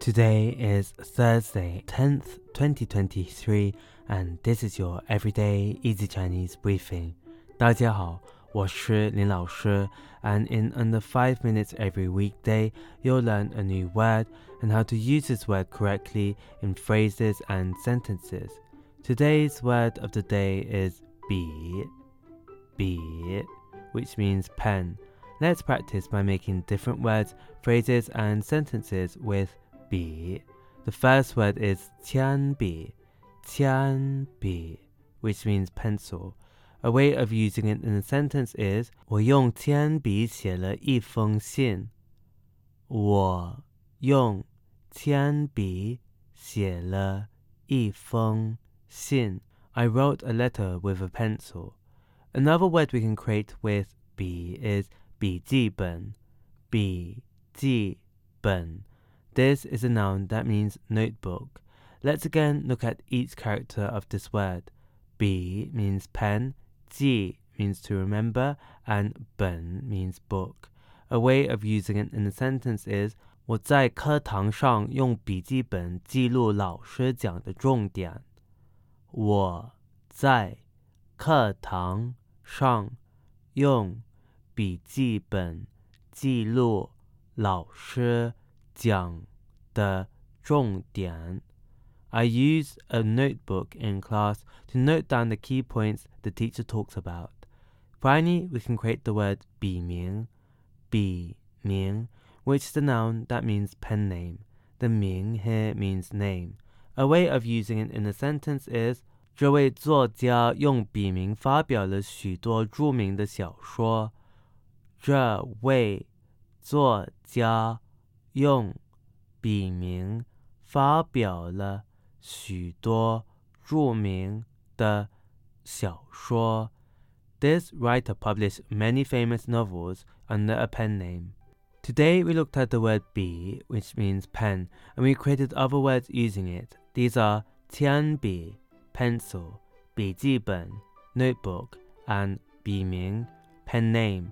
Today is Thursday, 10th, 2023, and this is your everyday easy Chinese briefing. 大家好，我是林老师, and in under 5 minutes every weekday, you'll learn a new word and how to use this word correctly in phrases and sentences. Today's word of the day is bi, bi, which means pen. Let's practice by making different words, phrases, and sentences with 笔. The first word is 铅笔,铅笔, which means pencil. A way of using it in a sentence is 我用铅笔写了一封信。我用铅笔写了一封信。I wrote a letter with a pencil. Another word we can create with 笔 is 笔记本,笔记本. This is a noun that means notebook. Let's again look at each character of this word. Bi means pen, ji means to remember, and ben means book. A way of using it in a sentence is 我在课堂上用笔记本记录老师讲的重点。我在课堂上用笔记本记录老师讲 的重点。I use a notebook in class to note down the key points the teacher talks about. Finally, we can create the word 笔名,笔名, which is a noun that means pen name. The 名 here means name. A way of using it in a sentence is 这位作家用笔名发表了许多着名的小说。这位作家用 笔名发表了许多著名的小说。This writer published many famous novels under a pen name. Today we looked at the word bi, which means pen, and we created other words using it. These are qian bi, pencil, 笔记本, notebook, and 笔名, pen name.